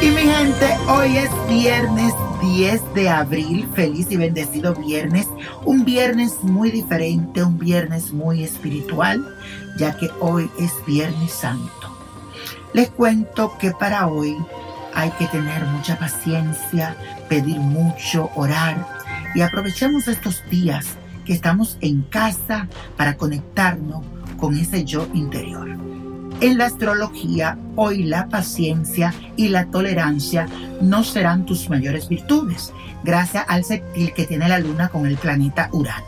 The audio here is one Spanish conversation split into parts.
Y mi gente, hoy es viernes 10 de abril, feliz y bendecido viernes, un viernes muy diferente, un viernes muy espiritual, ya que hoy es Viernes Santo. Les cuento que para hoy hay que tener mucha paciencia, pedir mucho, orar y aprovechemos estos días que estamos en casa para conectarnos con ese yo interior. En la astrología, hoy la paciencia y la tolerancia no serán tus mayores virtudes, gracias al sextil que tiene la luna con el planeta Urano.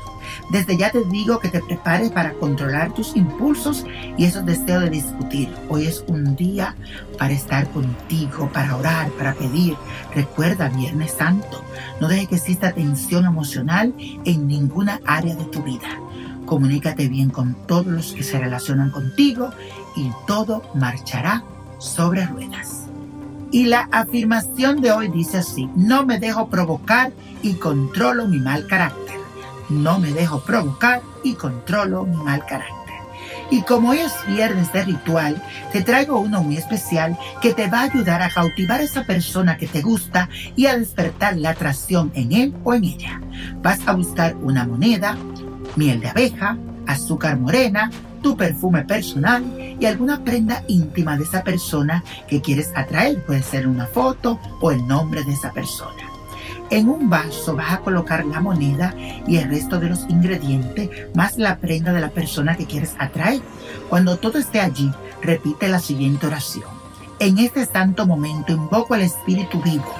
Desde ya te digo que te prepares para controlar tus impulsos y esos deseos de discutir. Hoy es un día para estar contigo, para orar, para pedir. Recuerda, Viernes Santo, no dejes que exista tensión emocional en ninguna área de tu vida. Comunícate bien con todos los que se relacionan contigo y todo marchará sobre ruedas. Y la afirmación de hoy dice así, no me dejo provocar y controlo mi mal carácter. No me dejo provocar y controlo mi mal carácter. Y como hoy es viernes de ritual, te traigo uno muy especial que te va a ayudar a cautivar a esa persona que te gusta y a despertar la atracción en él o en ella. Vas a buscar una moneda, miel de abeja, azúcar morena, tu perfume personal y alguna prenda íntima de esa persona que quieres atraer. Puede ser una foto o el nombre de esa persona. En un vaso vas a colocar la moneda y el resto de los ingredientes, más la prenda de la persona que quieres atraer. Cuando todo esté allí, repite la siguiente oración. En este santo momento invoco al Espíritu vivo,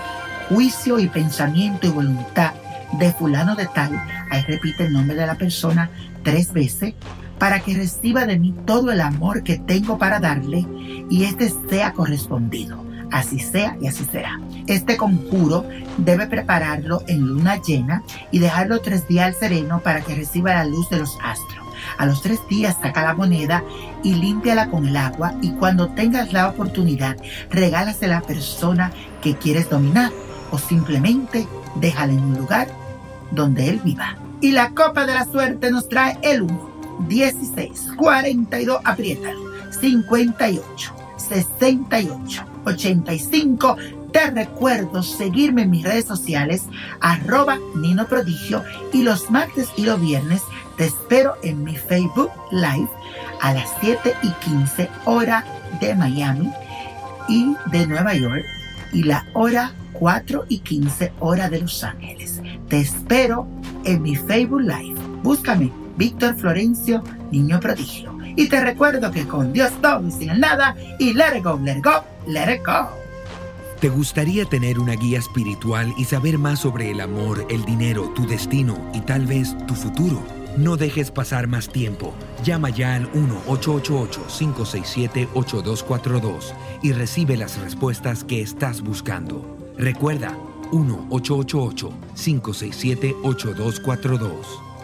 juicio y pensamiento y voluntad de fulano de tal. Ahí repite el nombre de la persona tres veces para que reciba de mí todo el amor que tengo para darle y este sea correspondido. Así sea y así será. Este conjuro debe prepararlo en luna llena y dejarlo tres días al sereno para que reciba la luz de los astros. A los tres días saca la moneda y límpiala con el agua y cuando tengas la oportunidad regálasela a la persona que quieres dominar o simplemente déjala en un lugar donde él viva. Y la copa de la suerte nos trae el 1, 16, 42, apriétalo, 58, 68, 85. Te recuerdo seguirme en mis redes sociales, arroba Nino Prodigio, y los martes y los viernes te espero en mi Facebook Live a las 7 y 15 hora de Miami y de Nueva York y la hora 4 y 15 hora de Los Ángeles. Te espero en mi Facebook Live. Búscame Víctor Florencio, Niño Prodigio. Y te recuerdo que con Dios todo y sin nada, y let it go, let it go, let it go. ¿Te gustaría tener una guía espiritual y saber más sobre el amor, el dinero, tu destino y tal vez tu futuro? No dejes pasar más tiempo. Llama ya al 1-888-567-8242 y recibe las respuestas que estás buscando. Recuerda, 1-888-567-8242.